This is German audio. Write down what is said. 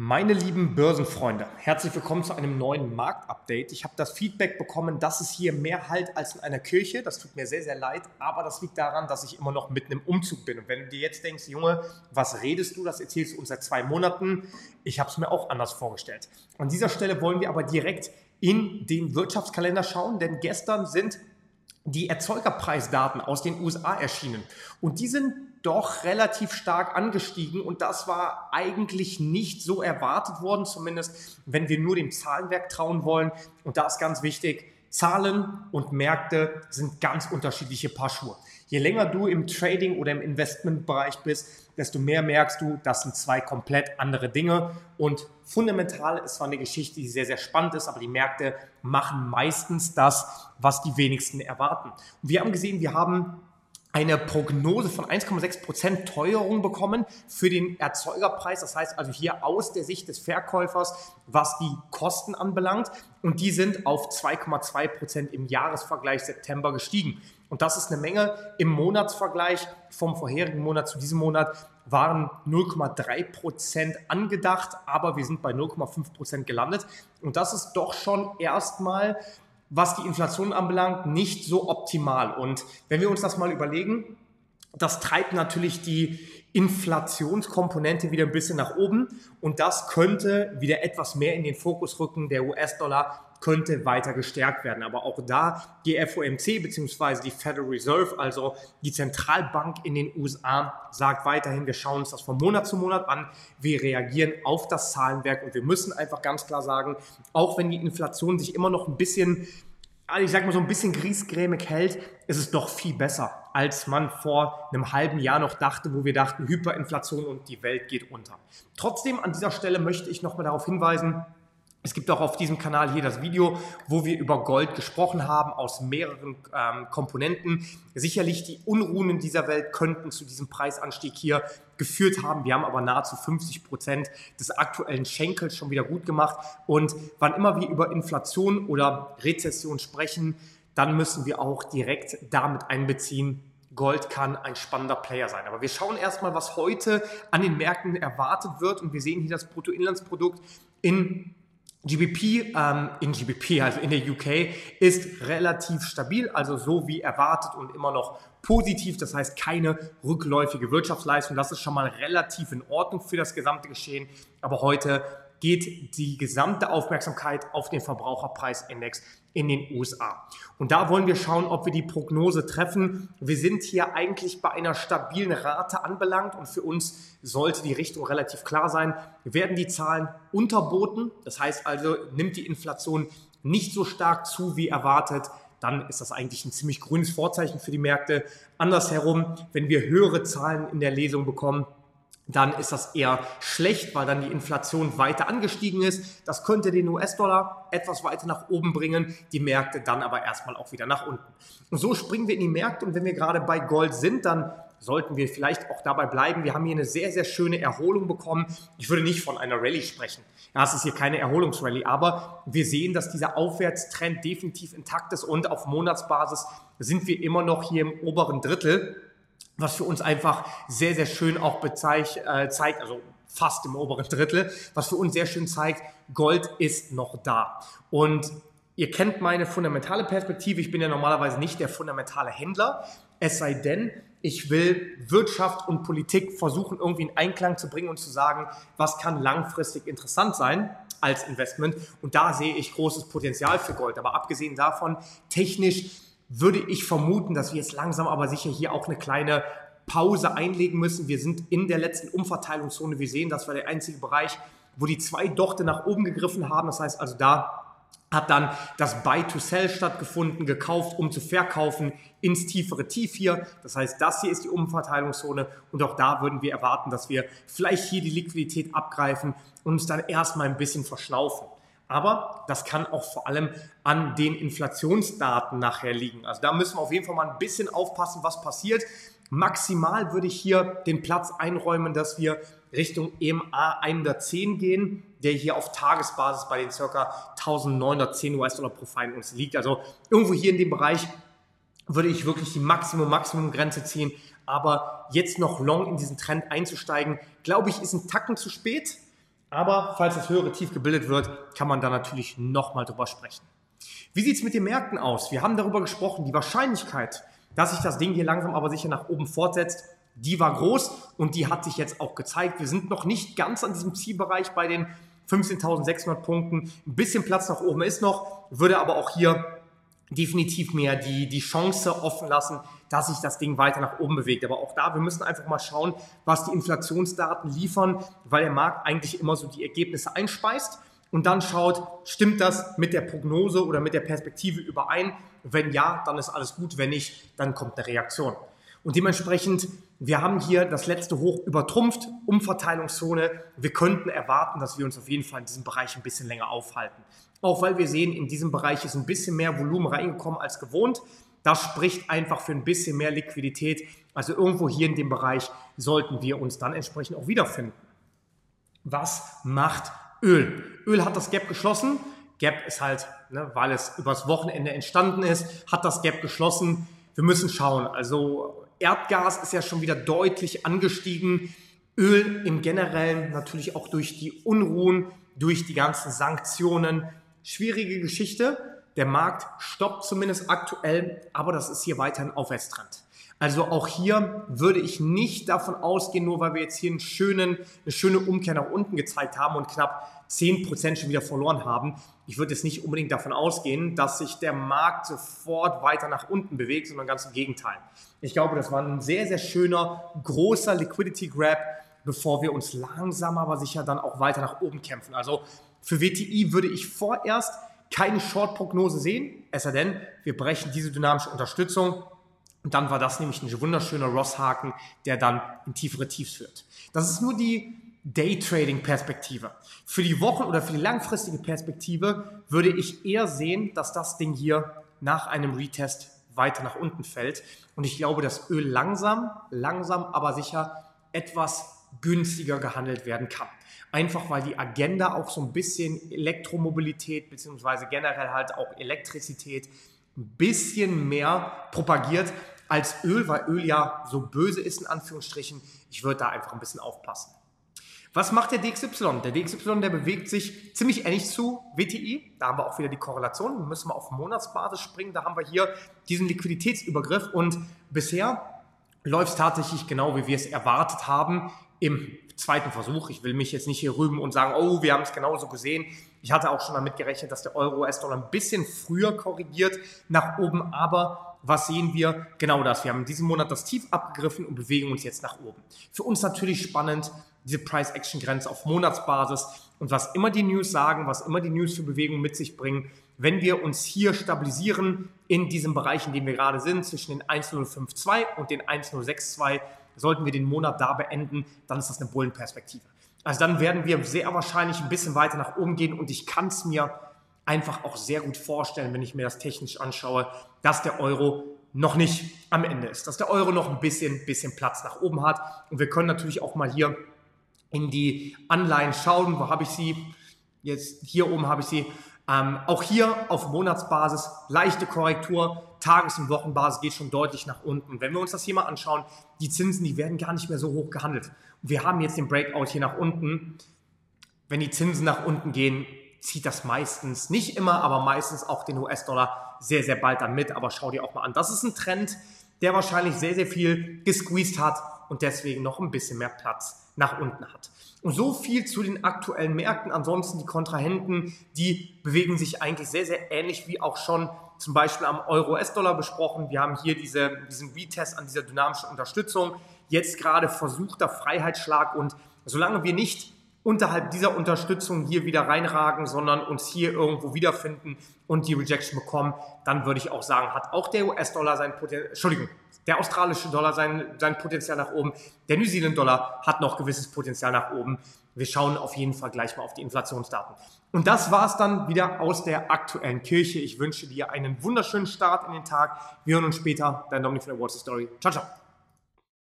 Meine lieben Börsenfreunde, herzlich willkommen zu einem neuen Marktupdate. Ich habe das Feedback bekommen, dass es hier mehr halt als in einer Kirche. Das tut mir sehr, sehr leid, aber das liegt daran, dass ich immer noch mitten im Umzug bin. Und wenn du dir jetzt denkst, Junge, was redest du? Das erzählst du uns seit zwei Monaten. Ich habe es mir auch anders vorgestellt. An dieser Stelle wollen wir aber direkt in den Wirtschaftskalender schauen, denn gestern sind die Erzeugerpreisdaten aus den USA erschienen. Und die sind doch relativ stark angestiegen und das war eigentlich nicht so erwartet worden, zumindest wenn wir nur dem Zahlenwerk trauen wollen. Und da ist ganz wichtig, Zahlen und Märkte sind ganz unterschiedliche Paar Schuhe. Je länger du im Trading oder im Investmentbereich bist, desto mehr merkst du, das sind zwei komplett andere Dinge. Und fundamental ist zwar eine Geschichte, die sehr, sehr spannend ist, aber die Märkte machen meistens das, was die wenigsten erwarten. Und wir haben gesehen, wir haben eine Prognose von 1,6% Teuerung bekommen für den Erzeugerpreis. Das heißt also hier aus der Sicht des Verkäufers, was die Kosten anbelangt. Und die sind auf 2,2% im Jahresvergleich September gestiegen. Und das ist eine Menge. Im Monatsvergleich vom vorherigen Monat zu diesem Monat waren 0,3% angedacht, aber wir sind bei 0,5% gelandet. Und das ist doch schon erstmal was die Inflation anbelangt, nicht so optimal. Und wenn wir uns das mal überlegen, das treibt natürlich die Inflationskomponente wieder ein bisschen nach oben und das könnte wieder etwas mehr in den Fokus rücken. Der US-Dollar könnte weiter gestärkt werden. Aber auch da die FOMC bzw. die Federal Reserve, also die Zentralbank in den USA, sagt weiterhin, wir schauen uns das von Monat zu Monat an. Wir reagieren auf das Zahlenwerk und wir müssen einfach ganz klar sagen, auch wenn die Inflation sich immer noch ein bisschen also ich sag mal so ein bisschen griesgrämig hält, ist es doch viel besser, als man vor einem halben Jahr noch dachte, wo wir dachten, Hyperinflation und die Welt geht unter. Trotzdem an dieser Stelle möchte ich nochmal darauf hinweisen, es gibt auch auf diesem Kanal hier das Video, wo wir über Gold gesprochen haben, aus mehreren ähm, Komponenten. Sicherlich die Unruhen in dieser Welt könnten zu diesem Preisanstieg hier geführt haben. Wir haben aber nahezu 50 Prozent des aktuellen Schenkels schon wieder gut gemacht. Und wann immer wir über Inflation oder Rezession sprechen, dann müssen wir auch direkt damit einbeziehen, Gold kann ein spannender Player sein. Aber wir schauen erstmal, was heute an den Märkten erwartet wird. Und wir sehen hier das Bruttoinlandsprodukt in GBP ähm, in GBP, also in der UK, ist relativ stabil, also so wie erwartet und immer noch positiv. Das heißt keine rückläufige Wirtschaftsleistung. Das ist schon mal relativ in Ordnung für das gesamte Geschehen. Aber heute geht die gesamte Aufmerksamkeit auf den Verbraucherpreisindex in den USA. Und da wollen wir schauen, ob wir die Prognose treffen. Wir sind hier eigentlich bei einer stabilen Rate anbelangt und für uns sollte die Richtung relativ klar sein. Werden die Zahlen unterboten, das heißt also, nimmt die Inflation nicht so stark zu wie erwartet, dann ist das eigentlich ein ziemlich grünes Vorzeichen für die Märkte. Andersherum, wenn wir höhere Zahlen in der Lesung bekommen, dann ist das eher schlecht, weil dann die Inflation weiter angestiegen ist. Das könnte den US-Dollar etwas weiter nach oben bringen, die Märkte dann aber erstmal auch wieder nach unten. Und so springen wir in die Märkte und wenn wir gerade bei Gold sind, dann sollten wir vielleicht auch dabei bleiben. Wir haben hier eine sehr, sehr schöne Erholung bekommen. Ich würde nicht von einer Rallye sprechen. Ja, es ist hier keine Erholungsrallye, aber wir sehen, dass dieser Aufwärtstrend definitiv intakt ist und auf Monatsbasis sind wir immer noch hier im oberen Drittel was für uns einfach sehr, sehr schön auch bezeich, äh, zeigt, also fast im oberen Drittel, was für uns sehr schön zeigt, Gold ist noch da. Und ihr kennt meine fundamentale Perspektive, ich bin ja normalerweise nicht der fundamentale Händler, es sei denn, ich will Wirtschaft und Politik versuchen irgendwie in Einklang zu bringen und zu sagen, was kann langfristig interessant sein als Investment. Und da sehe ich großes Potenzial für Gold. Aber abgesehen davon, technisch würde ich vermuten, dass wir jetzt langsam aber sicher hier auch eine kleine Pause einlegen müssen. Wir sind in der letzten Umverteilungszone. Wir sehen, das war der einzige Bereich, wo die zwei Dochte nach oben gegriffen haben. Das heißt also, da hat dann das Buy to Sell stattgefunden, gekauft, um zu verkaufen ins tiefere Tief hier. Das heißt, das hier ist die Umverteilungszone und auch da würden wir erwarten, dass wir vielleicht hier die Liquidität abgreifen und uns dann erstmal ein bisschen verschlaufen. Aber das kann auch vor allem an den Inflationsdaten nachher liegen. Also da müssen wir auf jeden Fall mal ein bisschen aufpassen, was passiert. Maximal würde ich hier den Platz einräumen, dass wir Richtung EMA 110 gehen, der hier auf Tagesbasis bei den ca. 1910 US-Dollar pro Feinunze liegt. Also irgendwo hier in dem Bereich würde ich wirklich die Maximum-Maximum-Grenze ziehen. Aber jetzt noch long in diesen Trend einzusteigen, glaube ich, ist ein Tacken zu spät. Aber falls das höhere Tief gebildet wird, kann man da natürlich nochmal drüber sprechen. Wie sieht es mit den Märkten aus? Wir haben darüber gesprochen, die Wahrscheinlichkeit, dass sich das Ding hier langsam aber sicher nach oben fortsetzt, die war groß und die hat sich jetzt auch gezeigt. Wir sind noch nicht ganz an diesem Zielbereich bei den 15.600 Punkten. Ein bisschen Platz nach oben ist noch, würde aber auch hier definitiv mehr die, die Chance offen lassen, dass sich das Ding weiter nach oben bewegt. Aber auch da, wir müssen einfach mal schauen, was die Inflationsdaten liefern, weil der Markt eigentlich immer so die Ergebnisse einspeist und dann schaut, stimmt das mit der Prognose oder mit der Perspektive überein? Wenn ja, dann ist alles gut. Wenn nicht, dann kommt eine Reaktion. Und dementsprechend, wir haben hier das letzte Hoch übertrumpft, Umverteilungszone. Wir könnten erwarten, dass wir uns auf jeden Fall in diesem Bereich ein bisschen länger aufhalten. Auch weil wir sehen, in diesem Bereich ist ein bisschen mehr Volumen reingekommen als gewohnt. Das spricht einfach für ein bisschen mehr Liquidität. Also irgendwo hier in dem Bereich sollten wir uns dann entsprechend auch wiederfinden. Was macht Öl? Öl hat das Gap geschlossen. Gap ist halt, ne, weil es übers Wochenende entstanden ist, hat das Gap geschlossen. Wir müssen schauen. Also Erdgas ist ja schon wieder deutlich angestiegen. Öl im Generellen natürlich auch durch die Unruhen, durch die ganzen Sanktionen. Schwierige Geschichte. Der Markt stoppt zumindest aktuell, aber das ist hier weiter ein Aufwärtstrend. Also auch hier würde ich nicht davon ausgehen, nur weil wir jetzt hier einen schönen, eine schöne Umkehr nach unten gezeigt haben und knapp 10% schon wieder verloren haben. Ich würde jetzt nicht unbedingt davon ausgehen, dass sich der Markt sofort weiter nach unten bewegt, sondern ganz im Gegenteil. Ich glaube, das war ein sehr, sehr schöner, großer Liquidity Grab, bevor wir uns langsam aber sicher dann auch weiter nach oben kämpfen. Also für WTI würde ich vorerst keine Short-Prognose sehen, es sei denn, wir brechen diese dynamische Unterstützung und dann war das nämlich ein wunderschöner Ross-Haken, der dann in tiefere Tiefs führt. Das ist nur die Daytrading-Perspektive. Für die Wochen- oder für die langfristige Perspektive würde ich eher sehen, dass das Ding hier nach einem Retest weiter nach unten fällt. Und ich glaube, dass Öl langsam, langsam, aber sicher etwas günstiger gehandelt werden kann. Einfach weil die Agenda auch so ein bisschen Elektromobilität beziehungsweise generell halt auch Elektrizität ein bisschen mehr propagiert als Öl, weil Öl ja so böse ist in Anführungsstrichen. Ich würde da einfach ein bisschen aufpassen. Was macht der DXY? Der DXY, der bewegt sich ziemlich ähnlich zu WTI. Da haben wir auch wieder die Korrelation. Da müssen wir auf Monatsbasis springen. Da haben wir hier diesen Liquiditätsübergriff und bisher läuft es tatsächlich genau, wie wir es erwartet haben im zweiten Versuch. Ich will mich jetzt nicht hier rüben und sagen, oh, wir haben es genauso gesehen. Ich hatte auch schon damit gerechnet, dass der Euro-US-Dollar ein bisschen früher korrigiert nach oben, aber was sehen wir? Genau das. Wir haben in diesem Monat das Tief abgegriffen und bewegen uns jetzt nach oben. Für uns natürlich spannend, diese Price-Action-Grenze auf Monatsbasis und was immer die News sagen, was immer die News für Bewegung mit sich bringen, wenn wir uns hier stabilisieren in diesem Bereich, in dem wir gerade sind, zwischen den 1052 und den 1062, sollten wir den Monat da beenden, dann ist das eine Bullenperspektive. Also dann werden wir sehr wahrscheinlich ein bisschen weiter nach oben gehen und ich kann es mir einfach auch sehr gut vorstellen, wenn ich mir das technisch anschaue, dass der Euro noch nicht am Ende ist, dass der Euro noch ein bisschen, bisschen Platz nach oben hat. Und wir können natürlich auch mal hier in die Anleihen schauen. Wo habe ich sie? Jetzt hier oben habe ich sie. Ähm, auch hier auf Monatsbasis leichte Korrektur. Tages- und Wochenbasis geht schon deutlich nach unten. Wenn wir uns das hier mal anschauen, die Zinsen, die werden gar nicht mehr so hoch gehandelt. Wir haben jetzt den Breakout hier nach unten. Wenn die Zinsen nach unten gehen, zieht das meistens, nicht immer, aber meistens auch den US-Dollar sehr, sehr bald dann mit. Aber schau dir auch mal an. Das ist ein Trend, der wahrscheinlich sehr, sehr viel gesqueezed hat und deswegen noch ein bisschen mehr Platz nach unten hat. Und so viel zu den aktuellen Märkten. Ansonsten die Kontrahenten, die bewegen sich eigentlich sehr, sehr ähnlich wie auch schon zum Beispiel am Euro-US-Dollar besprochen. Wir haben hier diese, diesen Retest an dieser dynamischen Unterstützung. Jetzt gerade versuchter Freiheitsschlag und solange wir nicht unterhalb dieser Unterstützung hier wieder reinragen, sondern uns hier irgendwo wiederfinden und die Rejection bekommen, dann würde ich auch sagen, hat auch der US-Dollar sein Potenzial, Entschuldigung, der australische Dollar sein, sein Potenzial nach oben, der New Zealand-Dollar hat noch gewisses Potenzial nach oben. Wir schauen auf jeden Fall gleich mal auf die Inflationsdaten. Und das war es dann wieder aus der aktuellen Kirche. Ich wünsche dir einen wunderschönen Start in den Tag. Wir hören uns später. Dein Dominik von der Wall Street Story. Ciao, ciao.